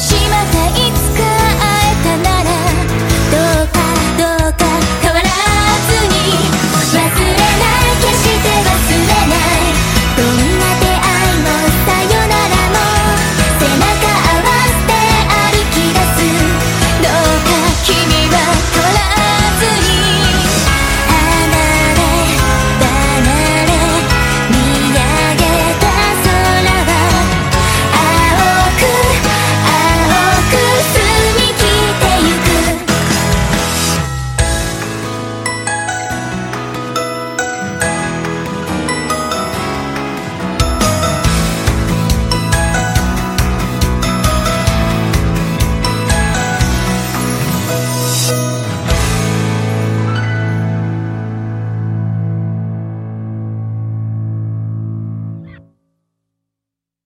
しまたい